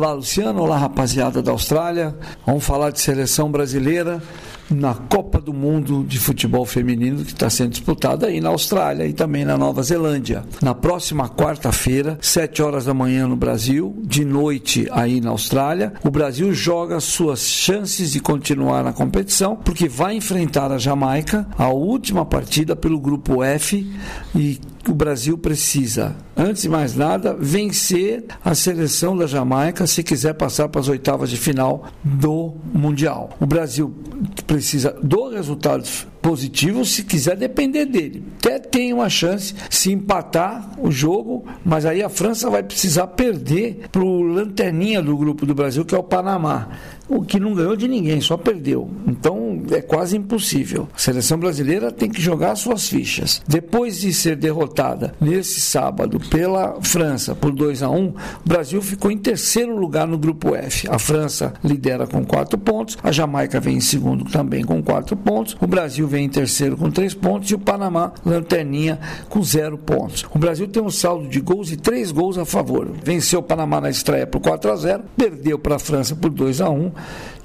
Olá, Luciano. Olá, rapaziada da Austrália. Vamos falar de seleção brasileira na Copa do Mundo de Futebol Feminino que está sendo disputada aí na Austrália e também na Nova Zelândia. Na próxima quarta-feira, 7 horas da manhã no Brasil, de noite aí na Austrália, o Brasil joga suas chances de continuar na competição porque vai enfrentar a Jamaica, a última partida pelo grupo F e o Brasil precisa, antes de mais nada, vencer a seleção da Jamaica se quiser passar para as oitavas de final do Mundial. O Brasil precisa do resultado positivo se quiser depender dele. Até tem uma chance se empatar o jogo, mas aí a França vai precisar perder para o lanterninha do grupo do Brasil, que é o Panamá o que não ganhou de ninguém, só perdeu. Então é quase impossível. A seleção brasileira tem que jogar suas fichas. Depois de ser derrotada nesse sábado pela França por 2 a 1, o Brasil ficou em terceiro lugar no grupo F. A França lidera com quatro pontos, a Jamaica vem em segundo também com quatro pontos, o Brasil vem em terceiro com três pontos e o Panamá lanterninha com zero pontos. O Brasil tem um saldo de gols e três gols a favor. Venceu o Panamá na estreia por 4 a 0, perdeu para a França por 2 a 1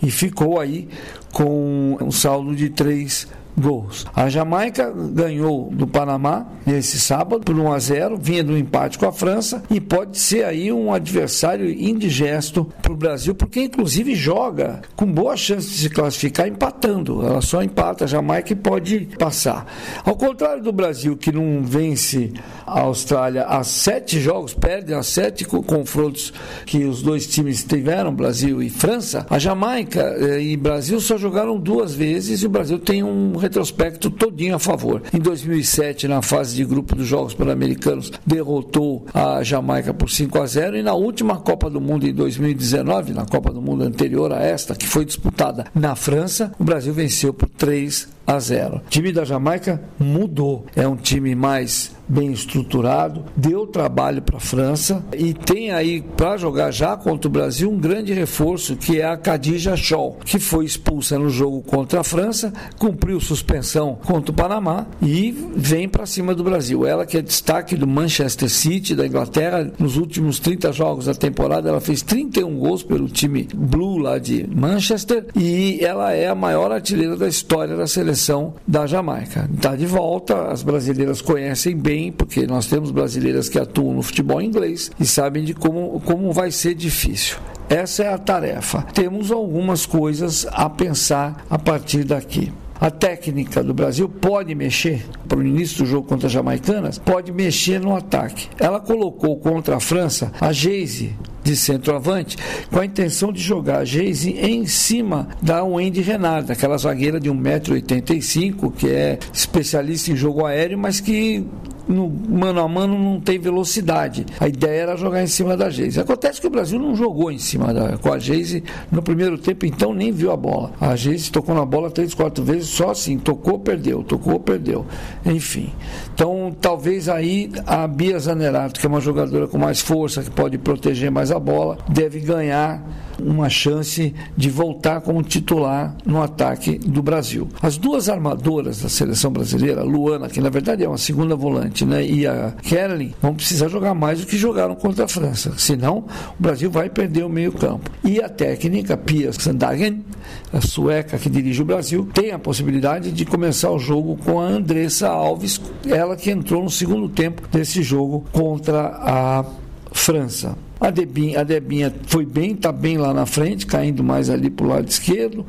e ficou aí com um saldo de três gols. A Jamaica ganhou do Panamá nesse sábado por 1 a 0, vinha do empate com a França e pode ser aí um adversário indigesto para o Brasil, porque inclusive joga com boa chance de se classificar empatando. Ela só empata a Jamaica e pode passar. Ao contrário do Brasil, que não vence a Austrália há sete jogos, perde a sete confrontos que os dois times tiveram, Brasil e França, a Jamaica eh, e Brasil só jogaram duas vezes e o Brasil tem um retrospecto todinho a favor. Em 2007, na fase de grupo dos Jogos Pan-Americanos, derrotou a Jamaica por 5 a 0 e na última Copa do Mundo em 2019, na Copa do Mundo anterior a esta, que foi disputada na França, o Brasil venceu por 3 a 0. O time da Jamaica mudou. É um time mais bem estruturado, deu trabalho para a França e tem aí para jogar já contra o Brasil um grande reforço que é a Khadija Scholl, que foi expulsa no jogo contra a França, cumpriu suspensão contra o Panamá e vem para cima do Brasil. Ela que é destaque do Manchester City da Inglaterra nos últimos 30 jogos da temporada, ela fez 31 gols pelo time Blue lá de Manchester e ela é a maior artilheira da história da seleção da Jamaica. Está de volta, as brasileiras conhecem bem, porque nós temos brasileiras que atuam no futebol inglês e sabem de como, como vai ser difícil. Essa é a tarefa. Temos algumas coisas a pensar a partir daqui. A técnica do Brasil pode mexer para o início do jogo contra as jamaicanas, pode mexer no ataque. Ela colocou contra a França a Geise de centroavante com a intenção de jogar a Geise em cima da Wendy Renard, aquela zagueira de 1,85m, que é especialista em jogo aéreo, mas que no mano a mano não tem velocidade. A ideia era jogar em cima da Geise. Acontece que o Brasil não jogou em cima da, com a Geise no primeiro tempo, então nem viu a bola. A Geise tocou na bola três, quatro vezes, só assim, tocou, perdeu, tocou, perdeu. Enfim. Então, talvez aí a Bia Zanerato, que é uma jogadora com mais força, que pode proteger mais a bola, deve ganhar uma chance de voltar como titular no ataque do Brasil. As duas armadoras da seleção brasileira, Luana, que na verdade é uma segunda volante, né, e a Kerlin, vão precisar jogar mais do que jogaram contra a França. Senão, o Brasil vai perder o meio-campo. E a técnica, Pia Sandagen, a sueca que dirige o Brasil, tem a possibilidade de começar o jogo com a Andressa Alves, ela que entrou no segundo tempo desse jogo contra a França. A Debinha, a Debinha foi bem, está bem lá na frente, caindo mais ali para o lado esquerdo.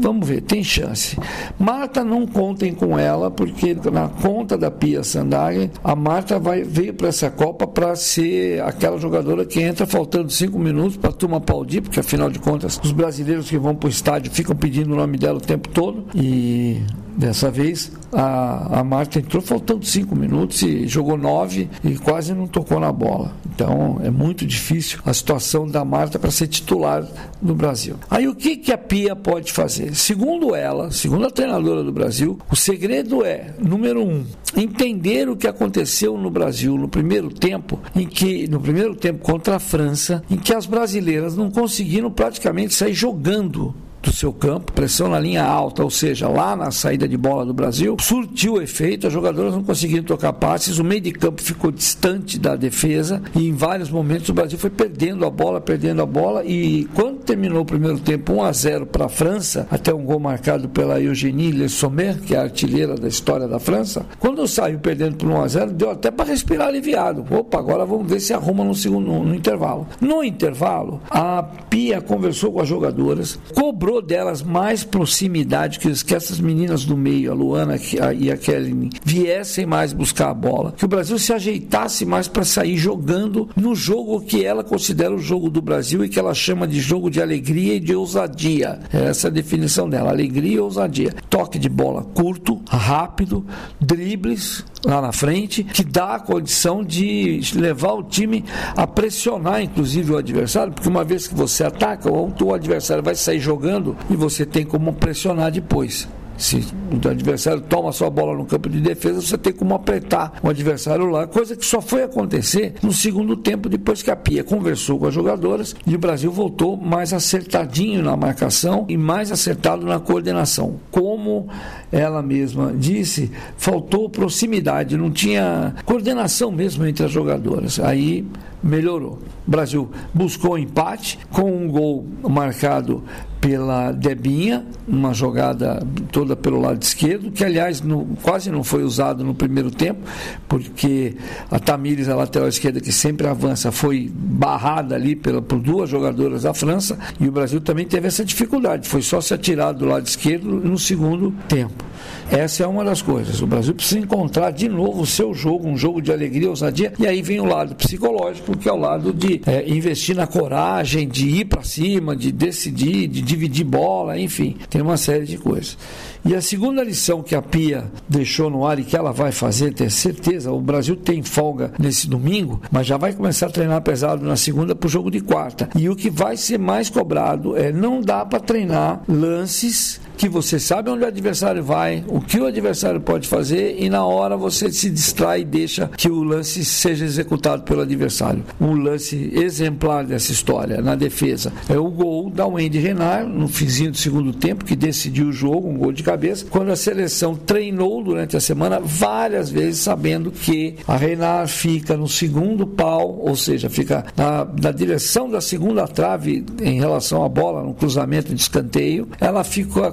Vamos ver, tem chance. Marta, não contem com ela, porque na conta da Pia Sandagen, a Marta vai, veio para essa Copa para ser aquela jogadora que entra faltando cinco minutos para a turma aplaudir, porque afinal de contas, os brasileiros que vão para o estádio ficam pedindo o nome dela o tempo todo. E dessa vez a, a Marta entrou faltando cinco minutos e jogou nove e quase não tocou na bola. Então é muito difícil a situação da Marta para ser titular no Brasil. Aí o que, que a Pia pode fazer? Segundo ela, segundo a treinadora do Brasil, o segredo é, número um, entender o que aconteceu no Brasil no primeiro tempo, em que, no primeiro tempo contra a França, em que as brasileiras não conseguiram praticamente sair jogando do seu campo, pressão na linha alta, ou seja, lá na saída de bola do Brasil, surtiu efeito, as jogadoras não conseguiram tocar passes, o meio de campo ficou distante da defesa e em vários momentos o Brasil foi perdendo a bola, perdendo a bola e quando terminou o primeiro tempo 1 a 0 para a França, até um gol marcado pela Eugénie Le Sommer, que é a artilheira da história da França, quando saiu perdendo por 1 a 0 deu até para respirar aliviado. Opa, agora vamos ver se arruma no segundo no, no intervalo. No intervalo, a Pia conversou com as jogadoras, cobrou delas mais proximidade, que, que essas meninas do meio, a Luana e a Kelly, viessem mais buscar a bola, que o Brasil se ajeitasse mais para sair jogando no jogo que ela considera o jogo do Brasil e que ela chama de jogo de alegria e de ousadia. Essa é a definição dela, alegria e ousadia. Toque de bola curto, rápido, dribles lá na frente, que dá a condição de levar o time a pressionar, inclusive, o adversário, porque uma vez que você ataca, o adversário vai sair jogando e você tem como pressionar depois. Se o adversário toma sua bola no campo de defesa, você tem como apertar o adversário lá, coisa que só foi acontecer no segundo tempo, depois que a Pia conversou com as jogadoras e o Brasil voltou mais acertadinho na marcação e mais acertado na coordenação. Como ela mesma disse, faltou proximidade, não tinha coordenação mesmo entre as jogadoras. Aí melhorou. O Brasil buscou empate com um gol marcado pela Debinha, uma jogada toda pelo lado esquerdo, que aliás no, quase não foi usado no primeiro tempo, porque a Tamires, a lateral esquerda, que sempre avança, foi barrada ali pela, por duas jogadoras da França, e o Brasil também teve essa dificuldade, foi só se atirar do lado esquerdo no segundo tempo. Essa é uma das coisas. O Brasil precisa encontrar de novo o seu jogo, um jogo de alegria, ousadia, e aí vem o lado psicológico, que é o lado de é, investir na coragem, de ir para cima, de decidir, de dividir bola, enfim, tem uma série de coisas. E a segunda lição que a Pia deixou no ar e que ela vai fazer, ter certeza, o Brasil tem folga nesse domingo, mas já vai começar a treinar pesado na segunda para o jogo de quarta. E o que vai ser mais cobrado é não dá para treinar lances que você sabe onde o adversário vai, o que o adversário pode fazer e na hora você se distrai e deixa que o lance seja executado pelo adversário. Um lance exemplar dessa história na defesa é o gol da Wendy Renard no finzinho do segundo tempo que decidiu o jogo, um gol de cabeça, quando a seleção treinou durante a semana várias vezes sabendo que a Renard fica no segundo pau, ou seja, fica na, na direção da segunda trave em relação à bola, no cruzamento de escanteio, ela fica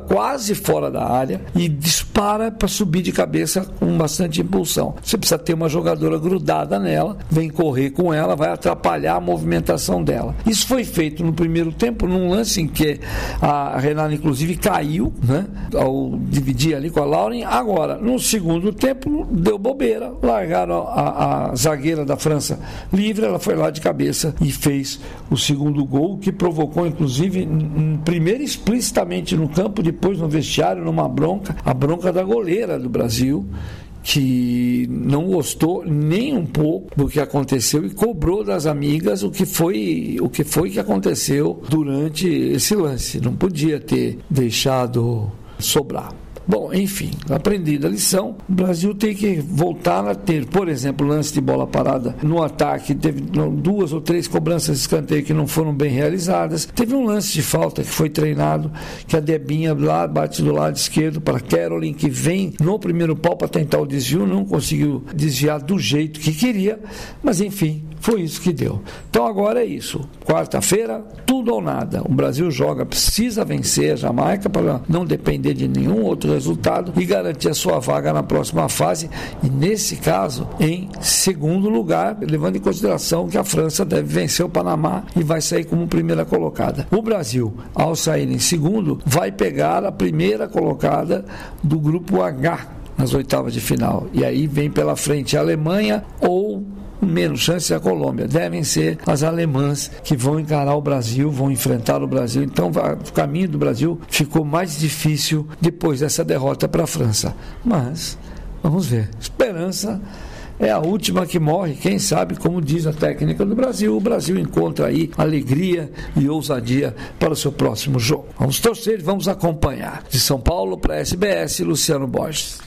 fora da área e dispara para subir de cabeça com bastante impulsão. Você precisa ter uma jogadora grudada nela, vem correr com ela, vai atrapalhar a movimentação dela. Isso foi feito no primeiro tempo, num lance em que a Renata, inclusive, caiu, né, ao dividir ali com a Lauren. Agora, no segundo tempo, deu bobeira, largaram a, a zagueira da França livre, ela foi lá de cabeça e fez o segundo gol, que provocou, inclusive, primeiro explicitamente no campo, depois depois no vestiário, numa bronca, a bronca da goleira do Brasil, que não gostou nem um pouco do que aconteceu e cobrou das amigas o que foi o que foi que aconteceu durante esse lance. Não podia ter deixado sobrar. Bom, enfim, aprendida a lição, o Brasil tem que voltar a ter, por exemplo, lance de bola parada no ataque, teve duas ou três cobranças de escanteio que não foram bem realizadas. Teve um lance de falta que foi treinado, que a Debinha lá bate do lado esquerdo para Carolyn, que vem no primeiro pau para tentar o desvio, não conseguiu desviar do jeito que queria, mas enfim, foi isso que deu. Então agora é isso. Quarta-feira, tudo ou nada. O Brasil joga, precisa vencer a Jamaica para não depender de nenhum outro resultado e garantir a sua vaga na próxima fase. E nesse caso, em segundo lugar, levando em consideração que a França deve vencer o Panamá e vai sair como primeira colocada. O Brasil, ao sair em segundo, vai pegar a primeira colocada do grupo H nas oitavas de final. E aí vem pela frente a Alemanha ou menos chance a Colômbia. Devem ser as alemãs que vão encarar o Brasil, vão enfrentar o Brasil. Então, o caminho do Brasil ficou mais difícil depois dessa derrota para a França. Mas, vamos ver. Esperança é a última que morre. Quem sabe, como diz a técnica do Brasil, o Brasil encontra aí alegria e ousadia para o seu próximo jogo. Vamos torcer, vamos acompanhar. De São Paulo para a SBS, Luciano Borges.